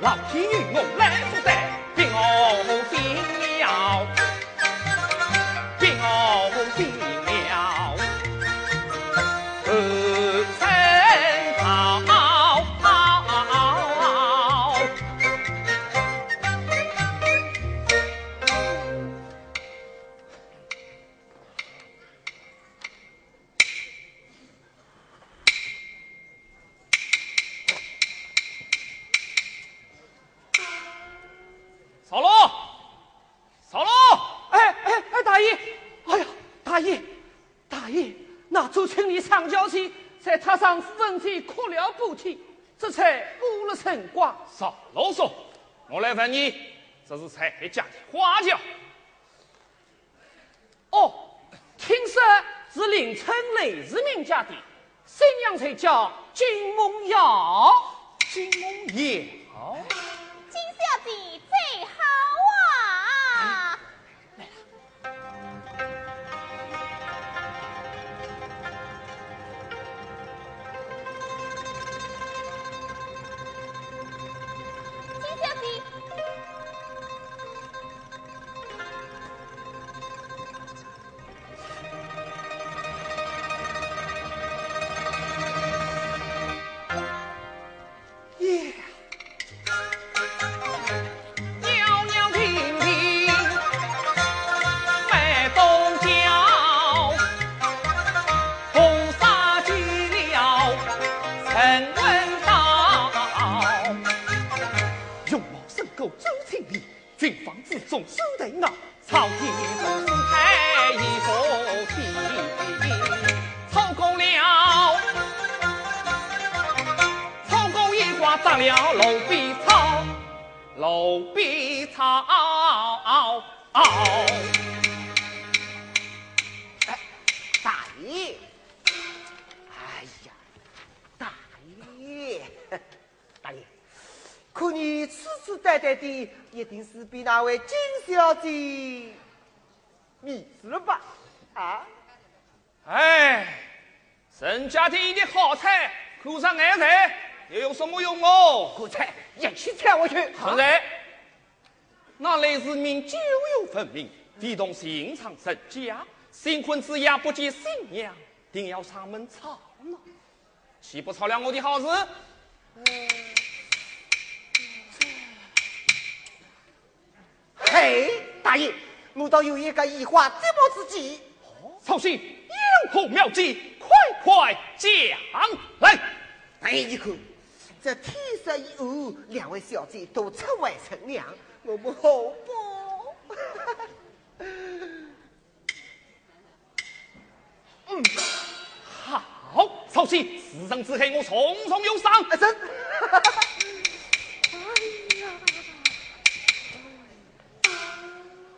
老天爷我来。天哭了半天，这才补了辰瓜。少啰嗦，我来问你，这是谁家的花轿？哦，听说是邻村雷世明家的，新娘才叫金梦瑶。金梦瑶。上了路边草，路边草。大爷，哎呀，大爷，大爷，可你痴痴呆呆的，一定是被那位金小姐迷住了吧？啊？哎，人家店的好菜，可上爱菜，又有什么用哦？苦菜一起踩下去。现在，那类是命久有分明，非同寻常人家。新婚之夜不见新娘，定要上门吵闹，岂不吵了我的好事？嘿，大爷，我倒有一个疑惑，这么之计。操心，有何妙计？快快讲来！大爷，你看，这天色已晚，两位小姐都出外乘凉，我们好不？好，曹信，此生之黑我重重有赏。啊，真。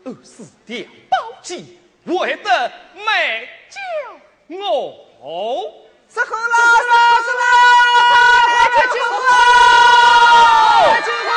二四掉宝鸡，为得美酒我。是喝了，是了，是了，快去救我！快去救我！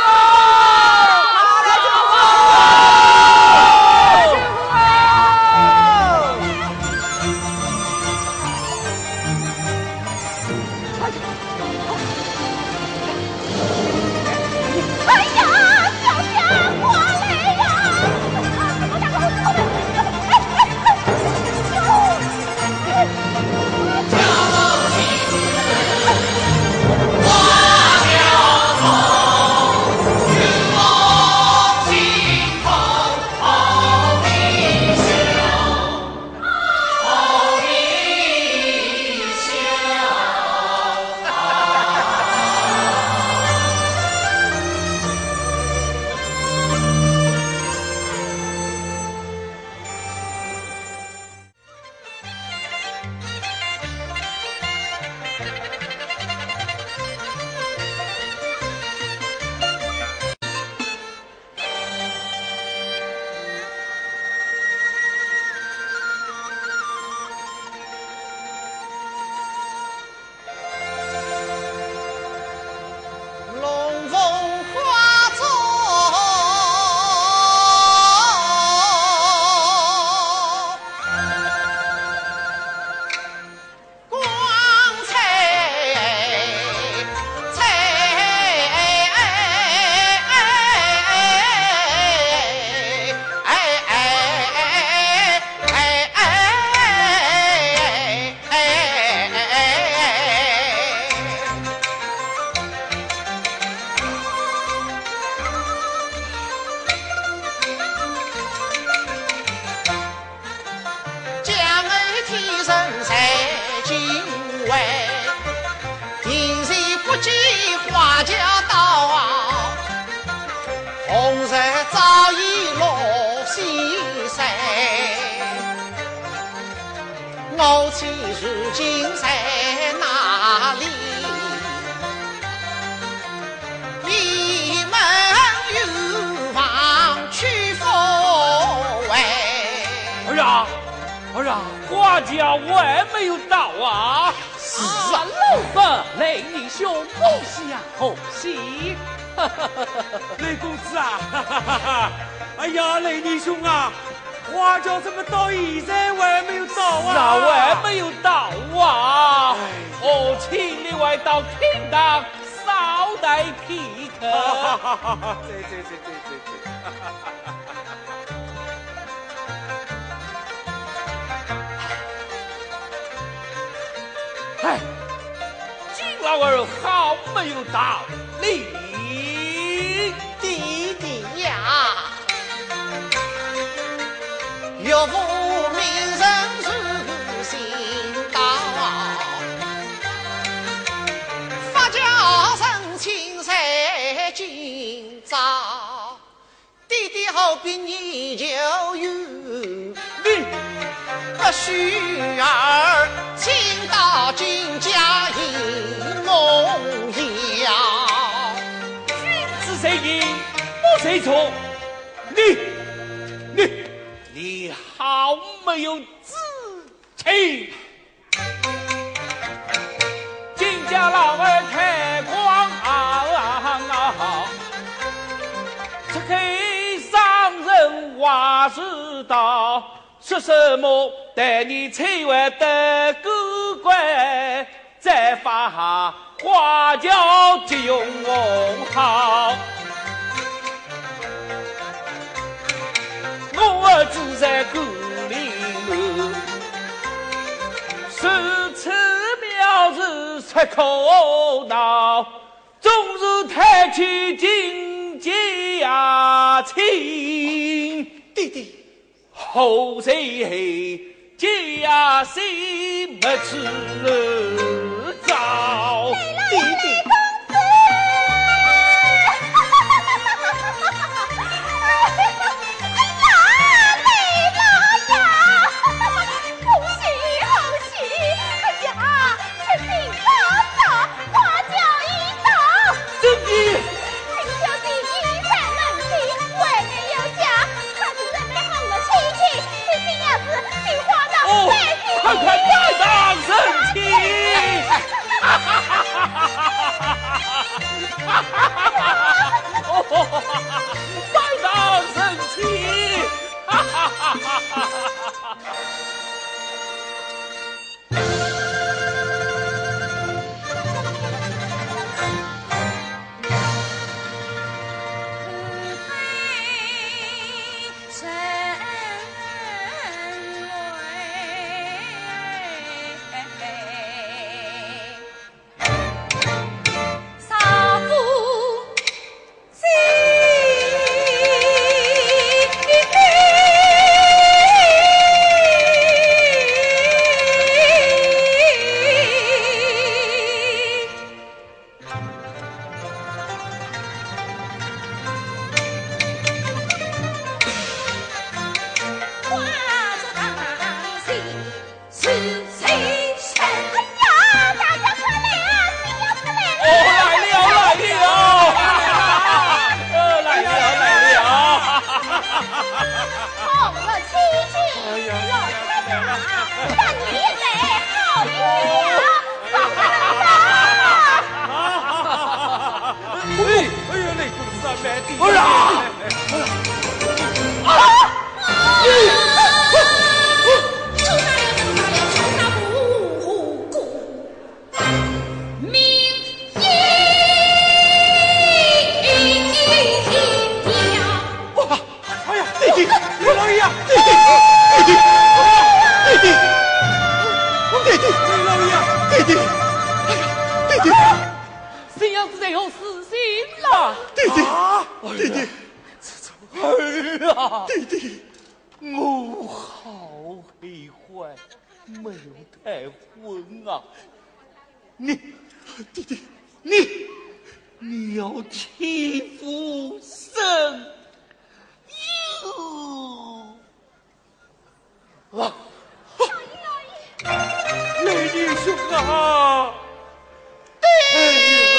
有房去复还。哎呀，儿啊，花轿我还没有到啊！是啊，老伯，雷尼兄，恭喜啊，恭喜！雷公子啊，哈哈哈哈！哎呀，雷尼兄啊，花轿怎么到现在还没有到啊？我还没有到啊！哦，请你外到厅堂稍待片刻。对对对对对对！哎，金老儿好没有道理，弟弟呀，岳父名声是心道，发家成亲在今朝，弟弟好比你就有。你不须儿。到君家迎梦瑶，君子谁赢我谁错？你你你好没有志气！金家老儿太狂傲，只给商人话知道。说什么？待你催完得过关，再发下花轿接用好。我住在故里头，十次庙日出口闹，终日抬起金家亲弟弟。后在家心不知早，弟弟。哎呀，你个三妹子！哎，没有太昏啊！你，弟弟，你，你要欺负身？哟啊！雷弟兄啊！哎！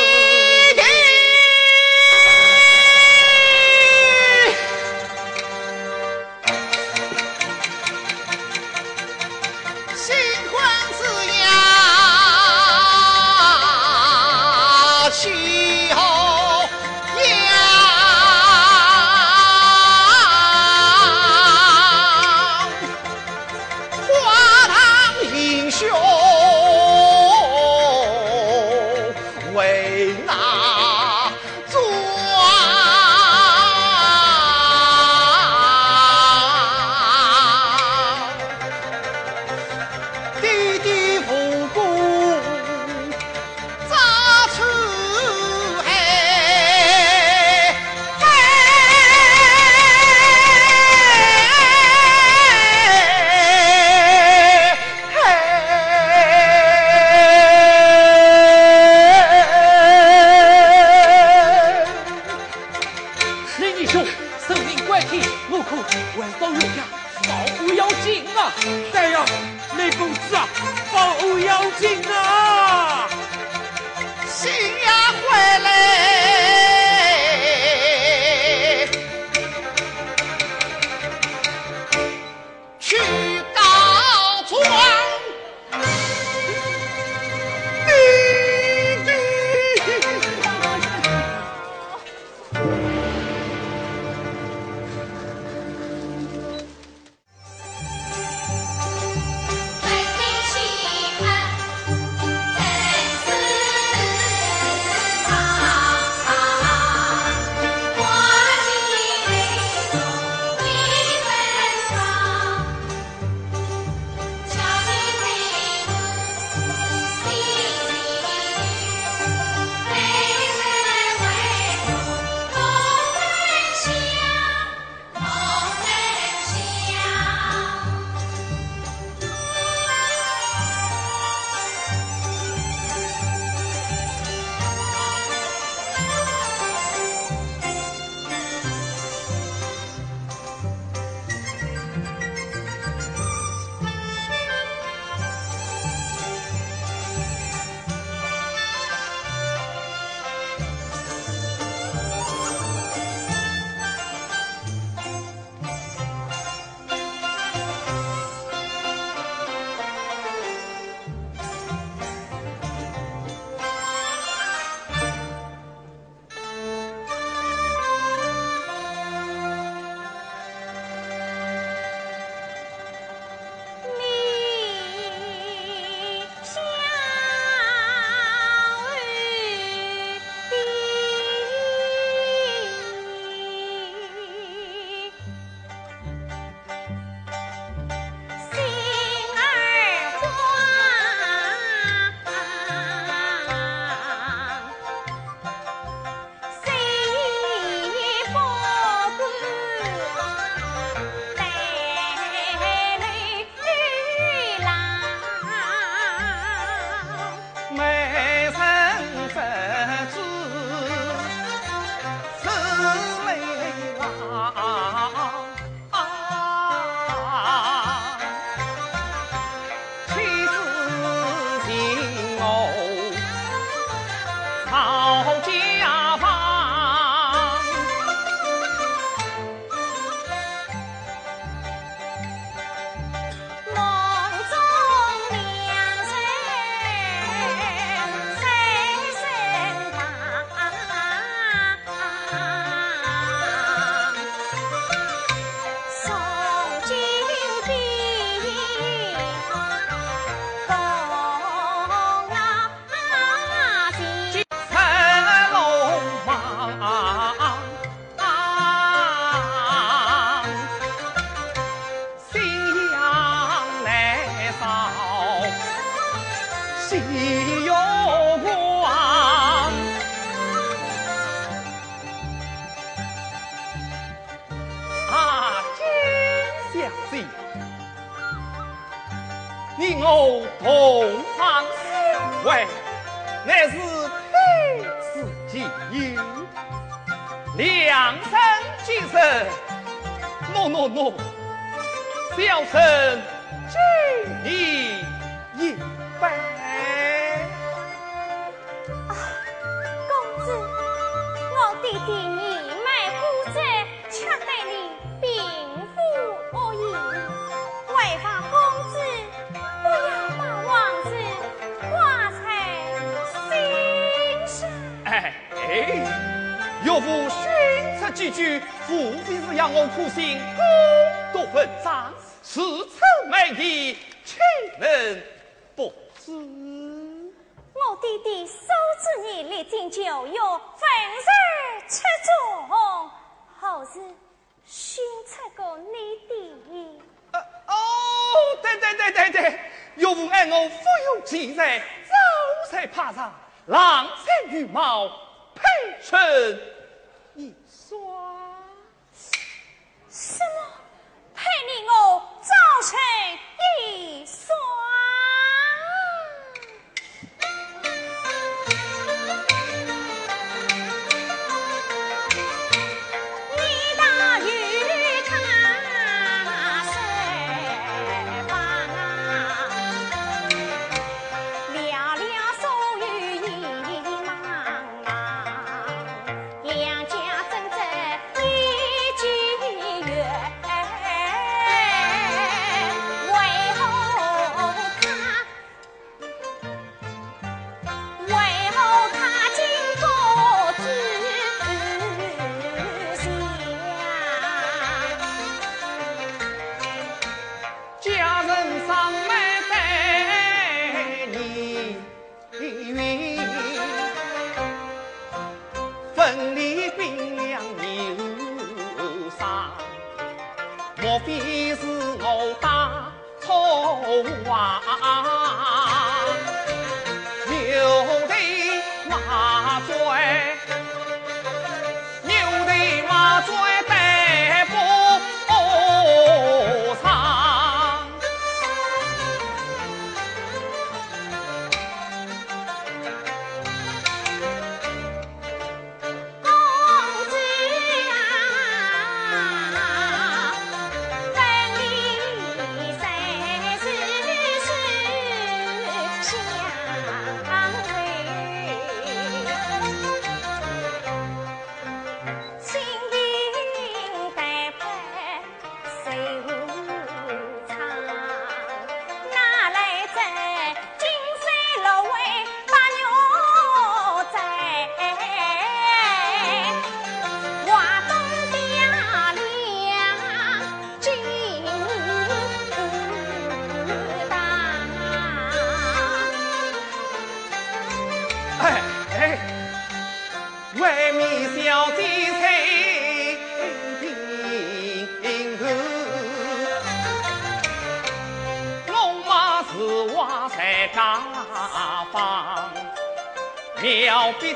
必是我大错啊。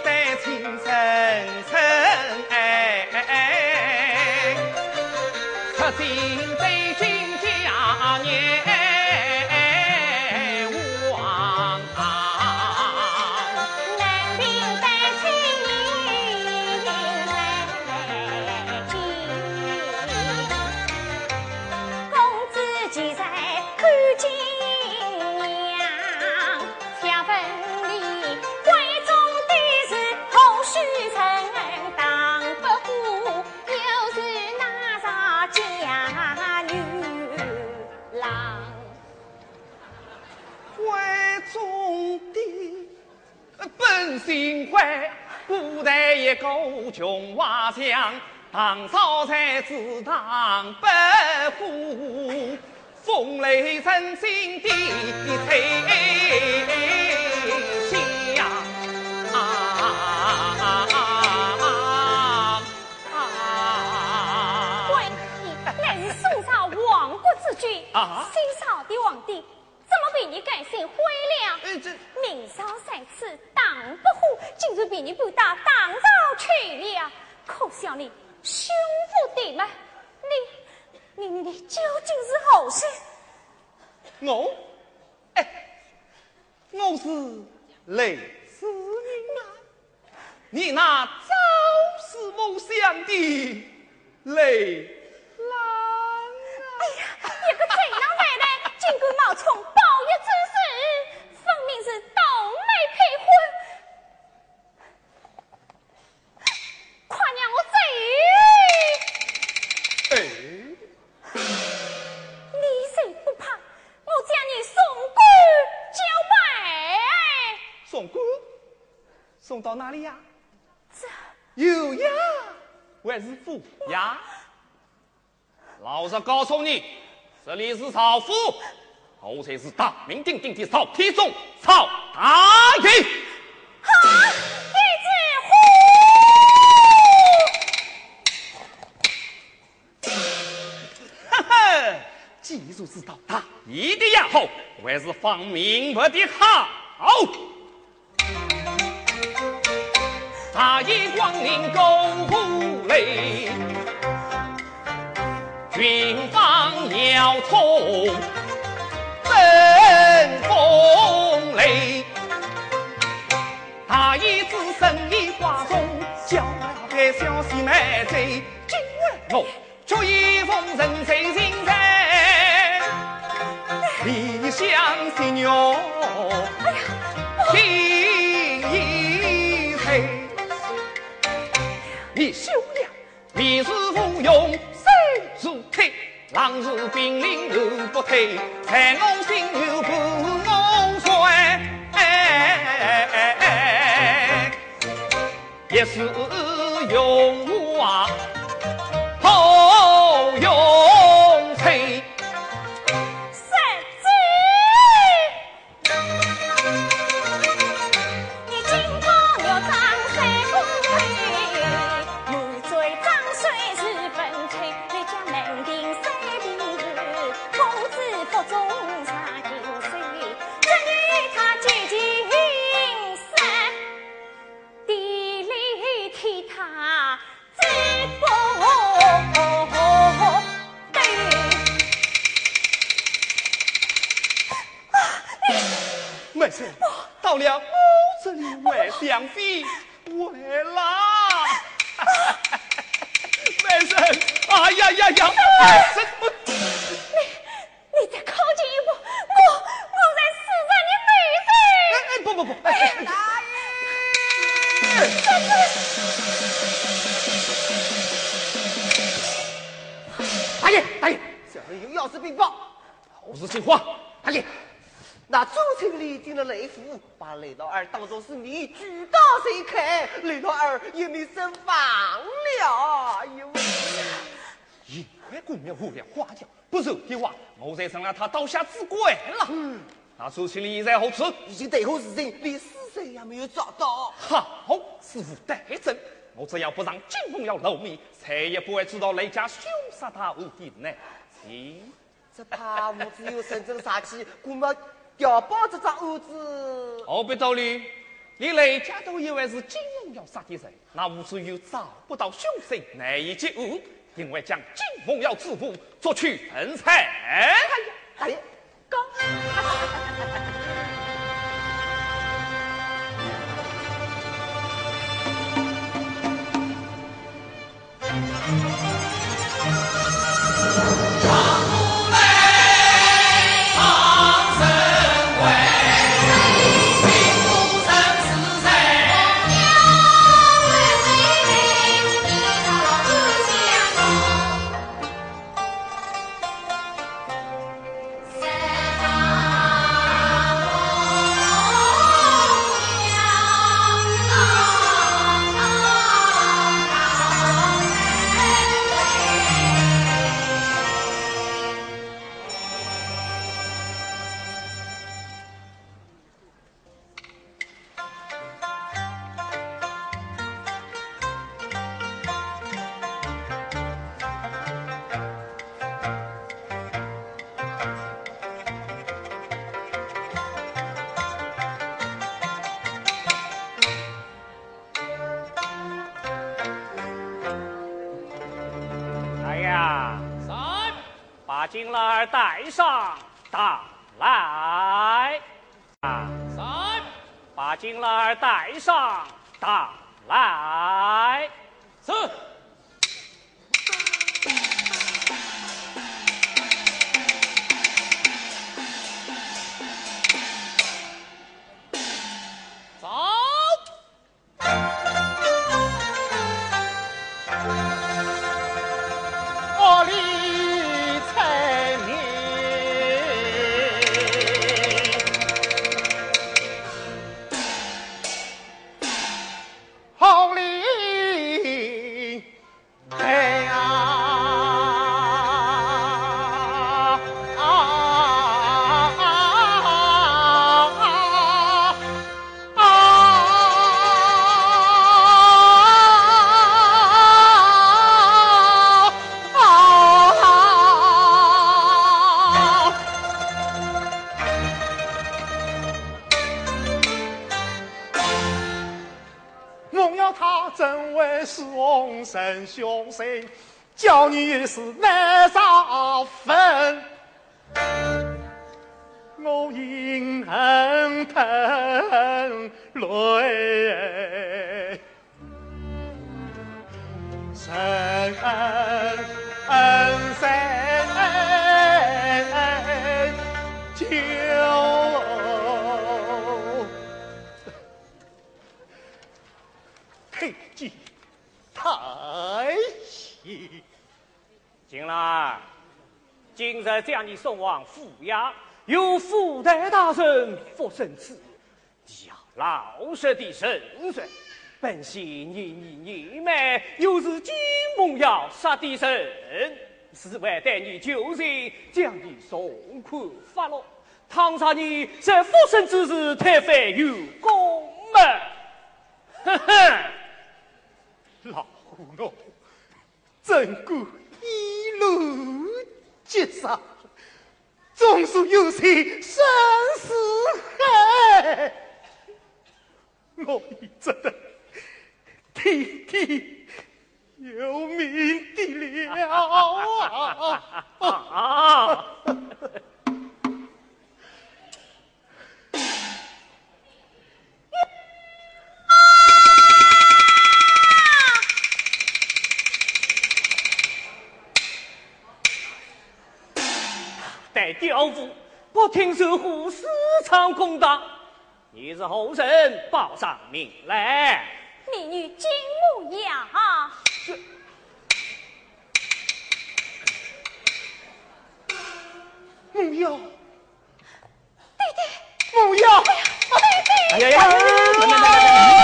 必得亲古代一个穷娃乡，唐朝才子唐伯虎，风雷震心的吹响啊！喂，你乃是宋朝亡国之君，啊新朝的皇帝，被你改姓灰了？哎这明朝在此当不护，竟然被你不打当朝去了，可笑你胸腹地脉！你你你你究竟是何事？我，哎，我是雷思你那朝思暮想的雷郎啊！哎呀，一个贼郎奶奶竟敢冒充宝玉之事，分明是倒媒配婚！快让我贼！哎，你谁不怕？我将你送官交拜。送官送到哪里呀？这有呀，还是府呀？老实告诉你，这里是曹府，我才是大名鼎鼎的曹丕宗曹大人。好，一只哈哈，既如此道大义的呀好，还是放明白的好。大义光临公府内，军方要从子生意挂中，叫我该消息买醉。今晚我却一封人贼心在，理想新娘心已碎。你休了，你是附庸，身如铁，狼如冰凌又不退，在我心又不也是用话后你举刀谁开，雷老二也没身亡了。哎呦！因为姑娘无良花轿，不受的话，我才成了他刀下之鬼了。嗯，那周庆礼在何处？已经逮获事情，连尸身也没有找到。好，师傅带证，我只要不让金凤瑶露面，谁也不会知道雷家凶杀他无敌呢。咦，这怕我只有神正杀气，估摸调包这张案子。何必道理？连雷家都以为是金凤瑶杀的人，那无处又找不到凶手，难以解悟。因为将金凤瑶之父捉去人才。大爷，高。金三，把金兰儿带上打来，四。送往府衙，由府台大人复审此，要老实的审审。本县年年年迈，又是金梦瑶杀的人，是为待你救人，将你送款发落。倘杀你在复审之时，太犯有功吗？哼哼，老胡弄，怎顾？一路劫杀，总是有些生死海，我已真的天天有命的了啊！刁妇，不听守护，私闯公堂，你是后人报上名来。美女金木雅，木瑶，弟弟，木瑶，哎呀呀！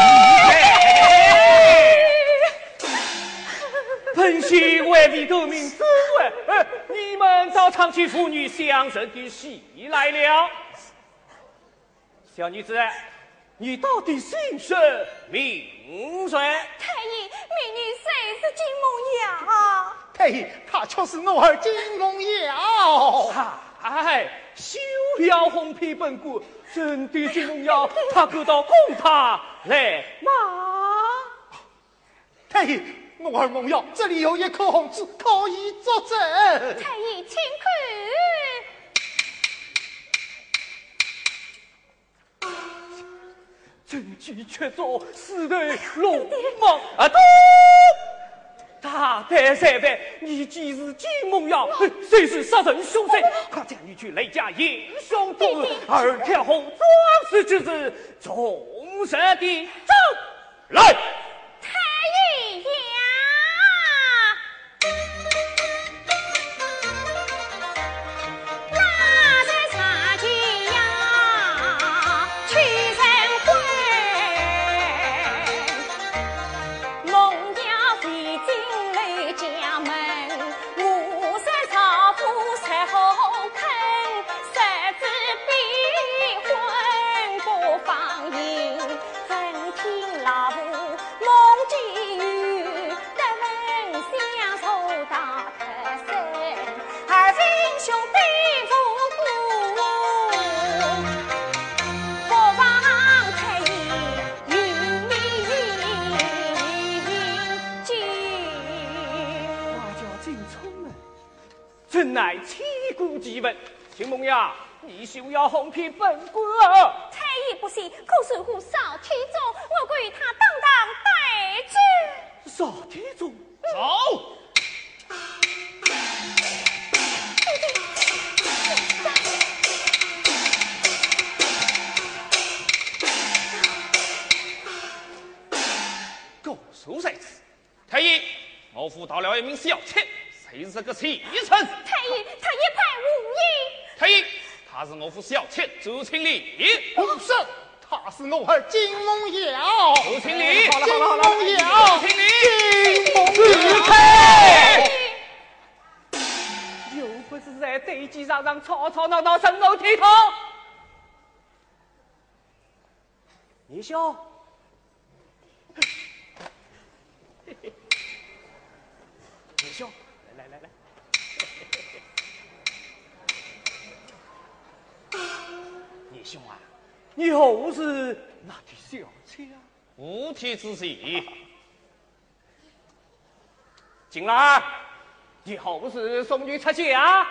本席为你得名之位，哎，你们找长期妇女相认的戏来了。小女子，你到底姓甚名谁？太医，美女谁是金木雅？太医，他却是我儿金龙瑶。哎，休了红皮本骨，真的金龙瑶，他可到供他来吗？太医，我儿梦瑶这里有一颗红痣，可以作证。太医，请看。证据确凿，死得龙王啊！都大胆三犯，你既是金梦瑶，谁是杀人凶手？快将你去雷家英雄渡，二天后壮士之子，重射的走来。几问。秦梦呀，你休要哄骗本官。猜疑不行，可是我少体重，我与他当当带质。少体重，走。嗯奴才此，太医，我府到了一名小妾。谁是个气臣？太医，他一派无义。太医，他是我府小妾周清丽。不是，他是我儿金梦瑶。周清丽，好了金好了好了梦瑶，周清丽，金梦瑶。又不是在对机上上吵吵闹闹，深殴铁头。你笑，你笑，来来来来。你兄啊，你后是那的小妾啊？无体之喜，进来，你后是送女出嫁？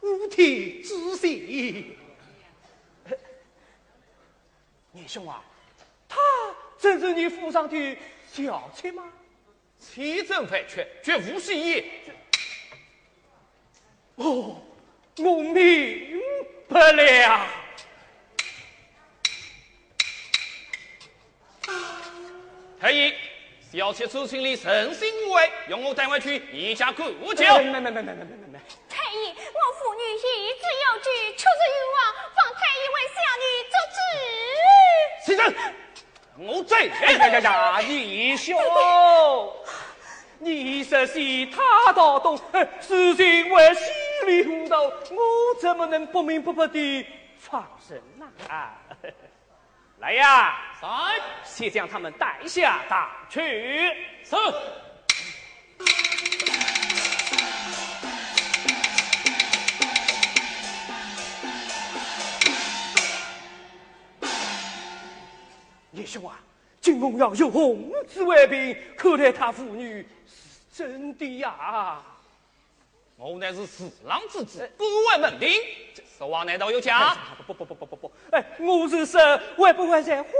无体之喜，你兄啊，她真是你府上的小妾吗？欺真犯缺，绝无戏言。哦，我明白了。太医，小妾周清里诚心无畏，用我带回去一家顾酒。没没没没没没没没没。太医，我父女一直有据，出自欲望，放太医为小女做主。起身，我最哎呀呀呀！你兄，你说是他倒懂，哎事情为稀里糊涂，我怎么能不明不白的放生啊？来呀，三先将他们带下大去。是。叶兄啊，金梦瑶有红紫为凭，看来他妇女是真的呀。我乃是四郎之子，不问门庭，这说话难道有假？不不不不不不，哎，我是说，会不会在欢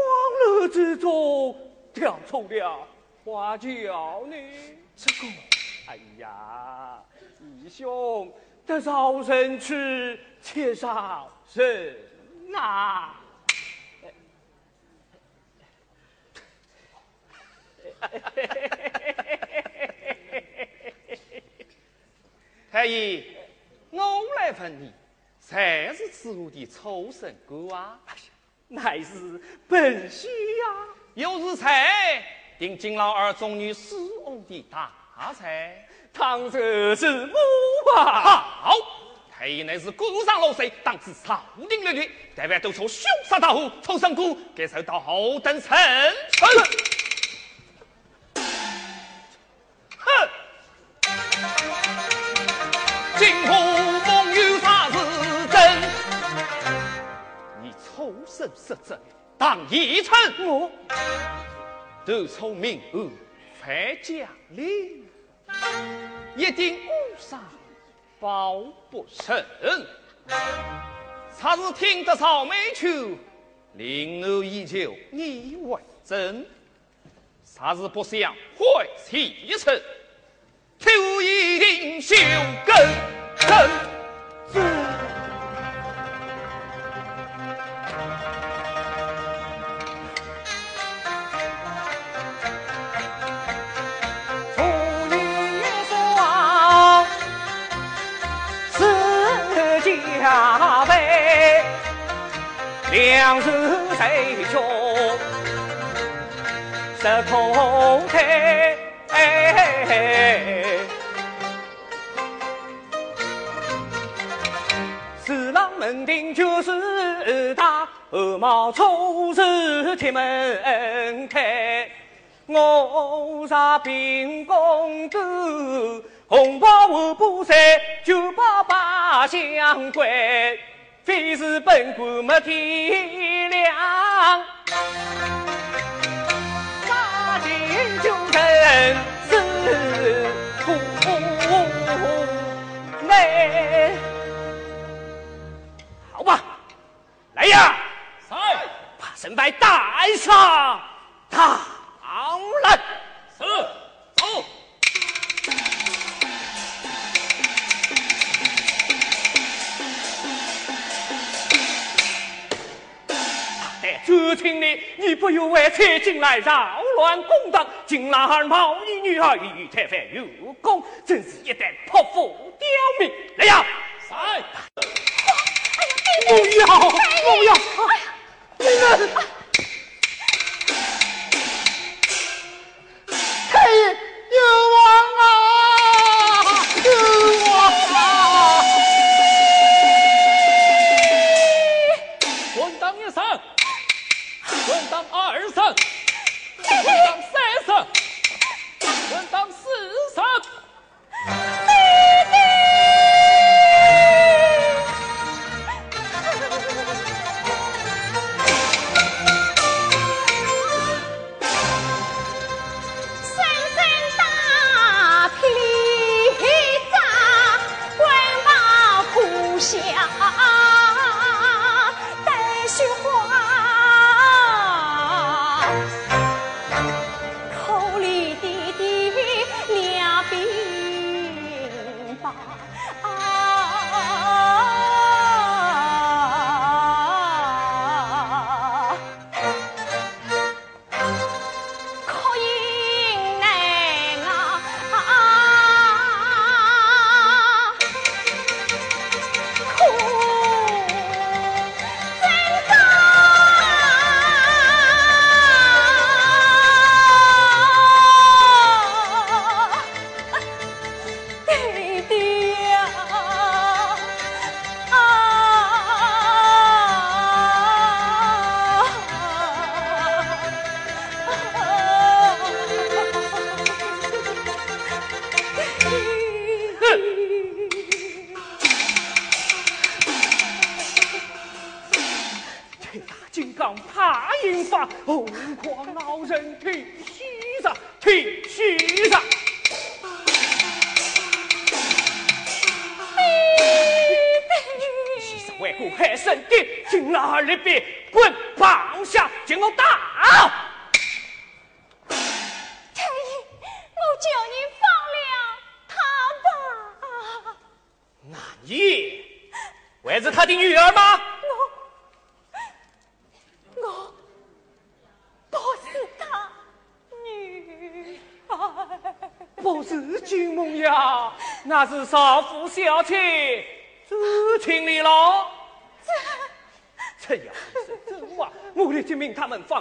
乐之中跳出了花轿呢？这个哎呀，义兄，得饶人处且饶人啊！太医，我来问你，谁是此屋的抽神官啊？乃是本虚呀！又是谁定金老二中女死亡的大才？唐哲之母啊！好，太医乃是孤上老岁，当知朝廷律律，代表督促凶杀大户，抽神官该受到何等惩处。失职，当一臣。我都聪明而犯将令，一定误杀报不胜。查是听得少美秋，令我依旧你为真。查是不想坏其臣。就一定修根根两人谁穷？石空开。四郎门庭就是他，鹅毛出是铁门开。我杀兵公子，红袍我不散，就把八相关，非是本官没体谅。杀尽凶人是苦累，好吧，来呀！在，把身败带上，进来扰乱公堂，竟然还冒一女儿与太妃有功，真是一代泼妇刁民！来呀，来！不要，不要！你们，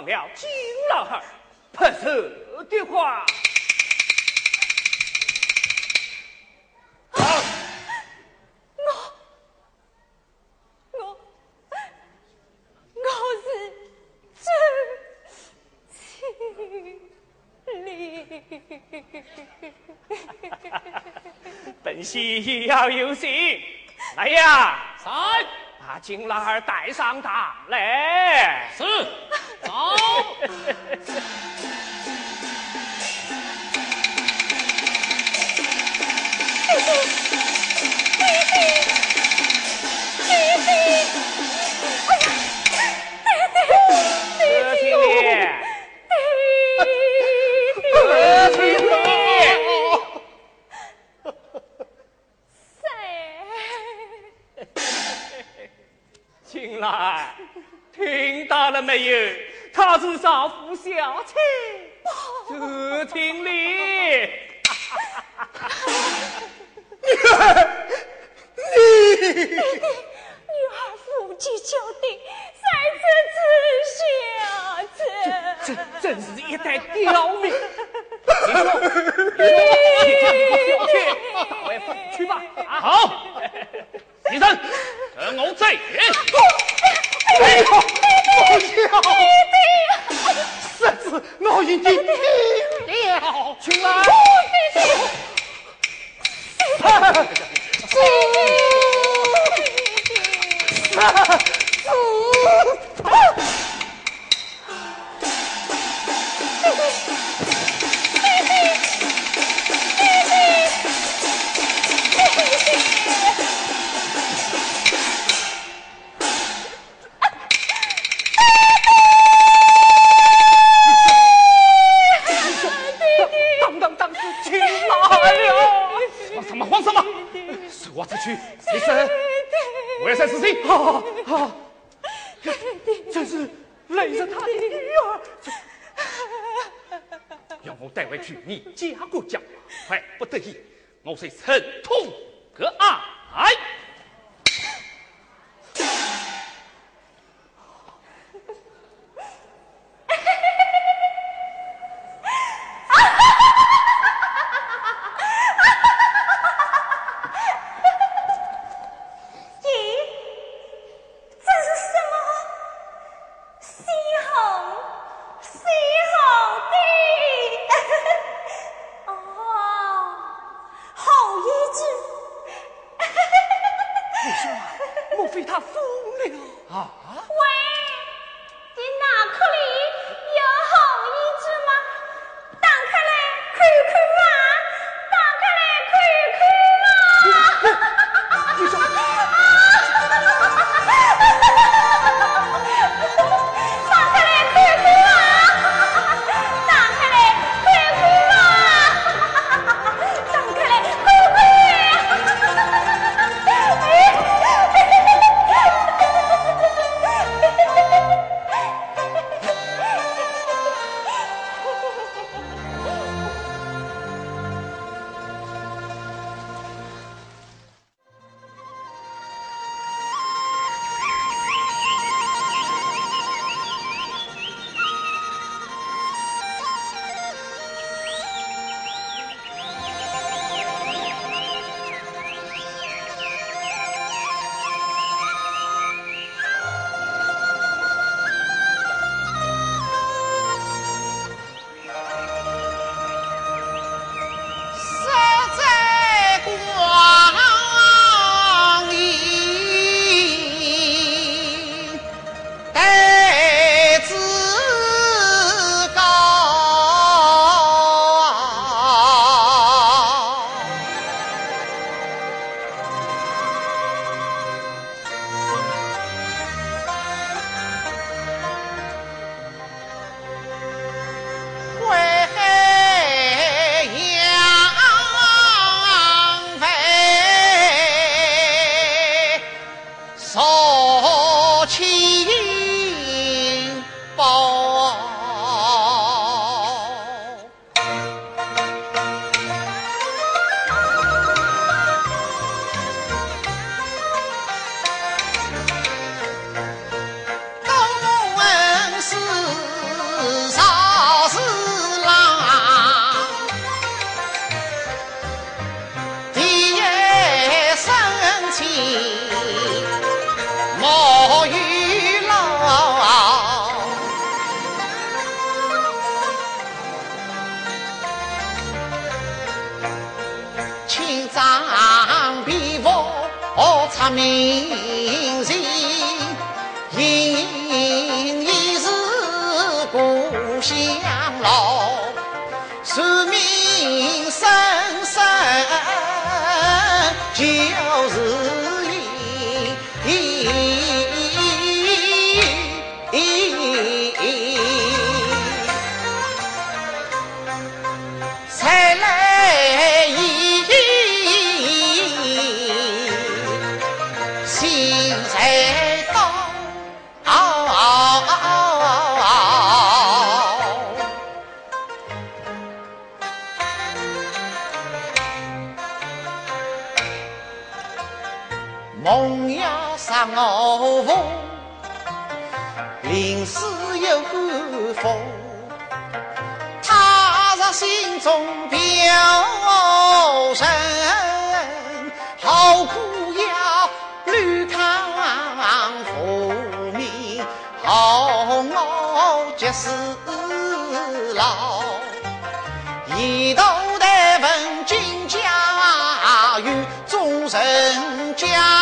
了金老汉儿怕的话。好。我我 本溪要有戏来呀！三。把金老汉带上堂来。是他是少福小妾。姑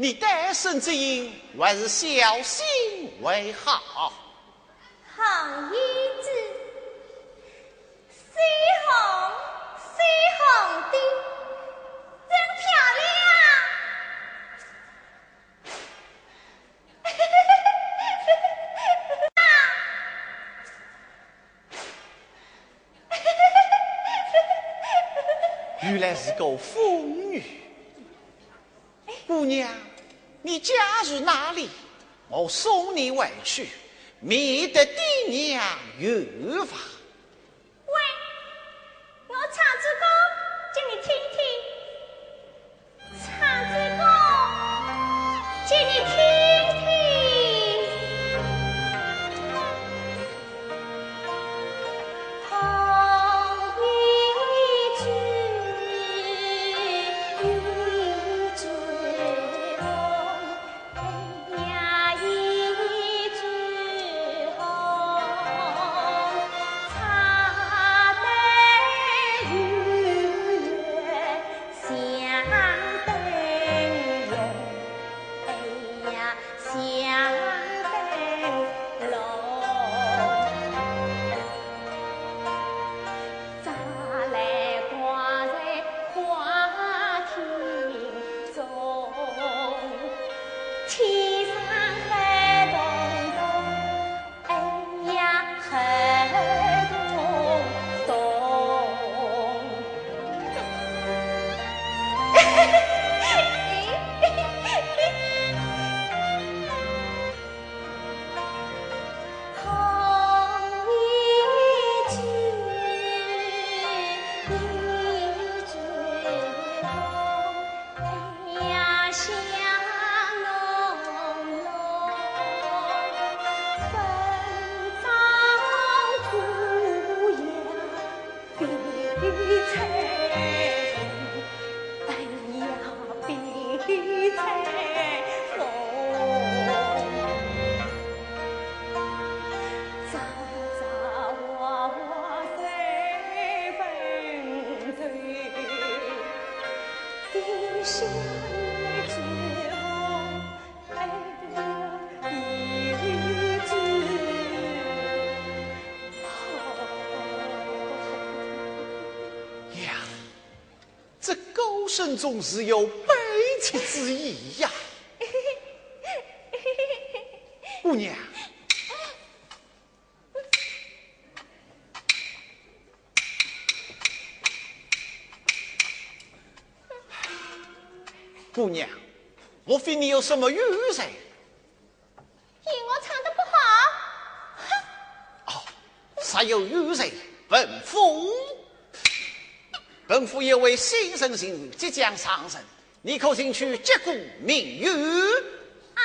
你单身之音还是小心为好。好衣子，西红西红的，真漂亮。原来是个妇女，姑娘，你家住哪里？我送你回去，免得爹娘有烦。喂，我唱支歌，声中是有悲戚之意呀，姑娘，姑娘，莫非你有什么忧愁？因我唱的不好。哦，啥有忧愁？本府。本府有位新生新即将上任，你可进去接过明月？啊，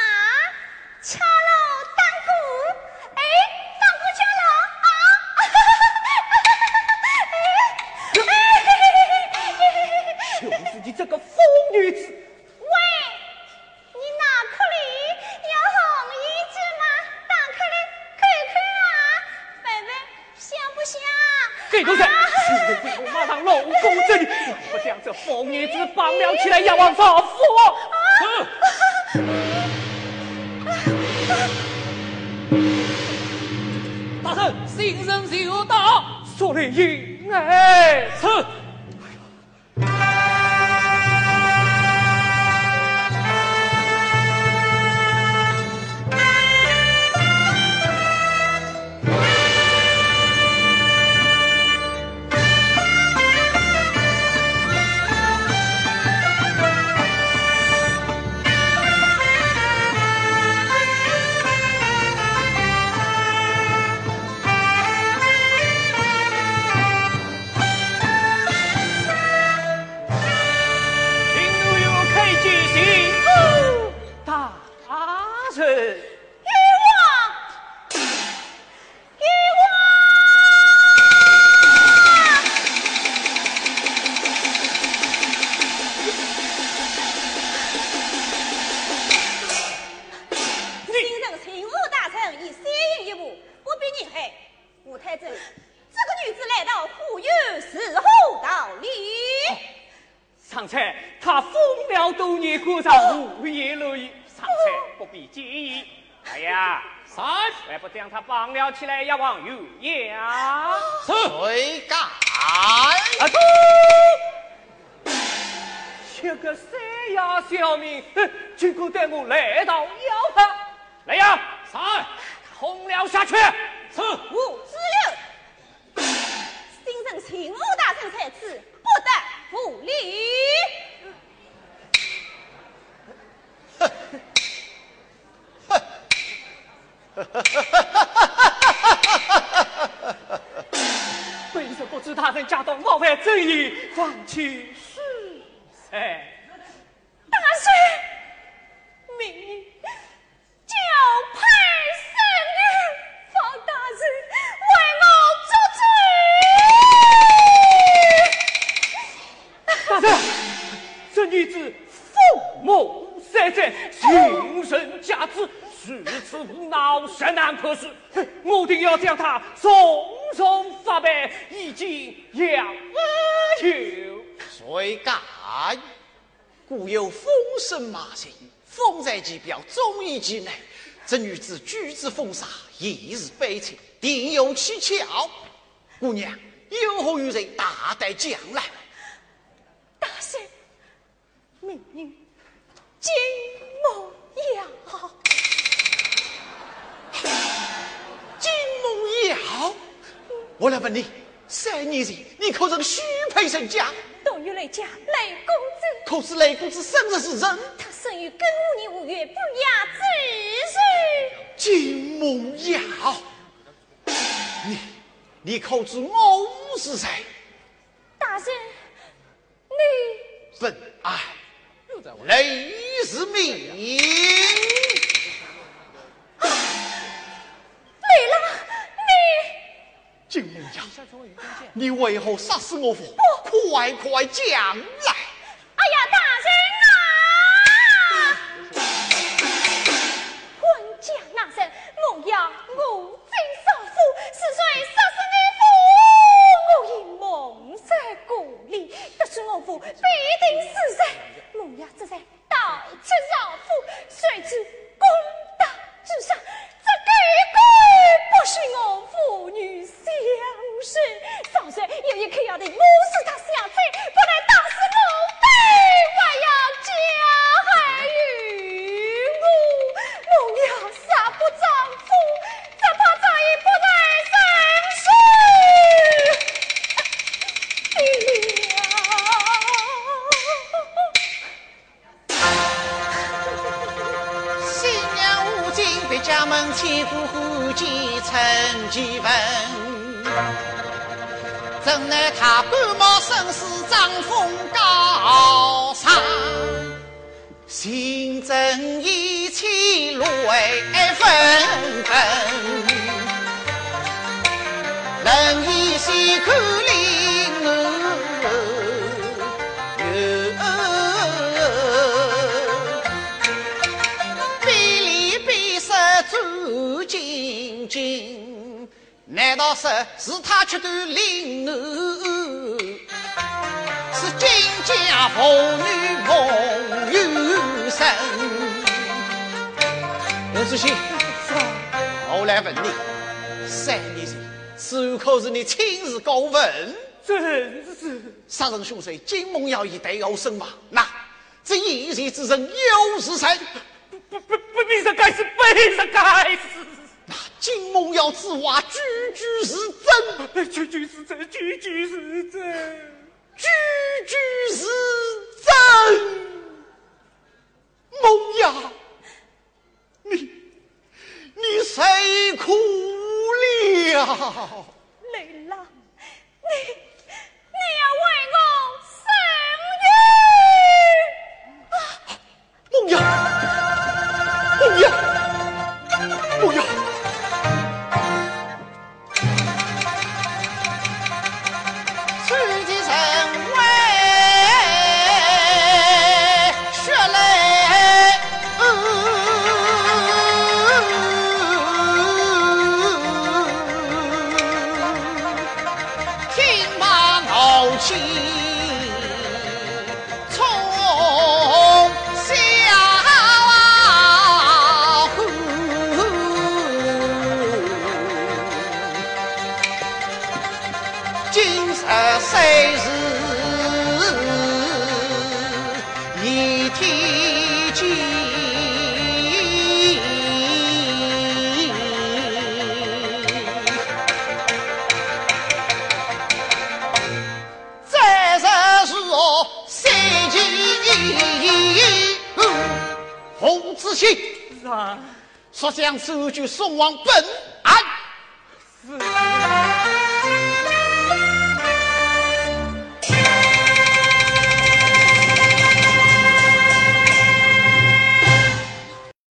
起来要往右阳，谁敢？阿哥，这个三亚小民，就够带我来到要他。来呀，三，轰了下去。是，无只有新任勤务大圣才子，不得不礼。哼，哼，哈哈哈知他人家到冒犯正义，放弃是哎，大帅，明女子父母三在，心神佳子。如此无脑，实难可恕。我定要将他重重发配，以儆杨秋。谁敢？故有风声马行，风在其表，忠义其内。这女子举止风洒，一日悲情，定有蹊跷。姑娘，有何于人？大胆将来。命女金梦瑶。金梦瑶，我来问你，三年前你可曾许配人家？都有来家雷公子。可是雷公子生的是人，他生于跟五年五月，不雅之日。金梦瑶，你你可知我是谁？大人，你本爱雷是命。金木娘，你为何杀死我父？快快讲来！来问你，三年前此可是你亲自告问？真是杀人凶手金梦瑶已对我身亡，那这一前之人又是谁？不不不，必是该死，必是该死！那金梦瑶之话句句是真，句句是真，句句是真，句句是真。梦瑶，你你谁哭了？雷郎，你你要为我生冤！梦瑶，梦瑶，梦瑶。说将收据送往本。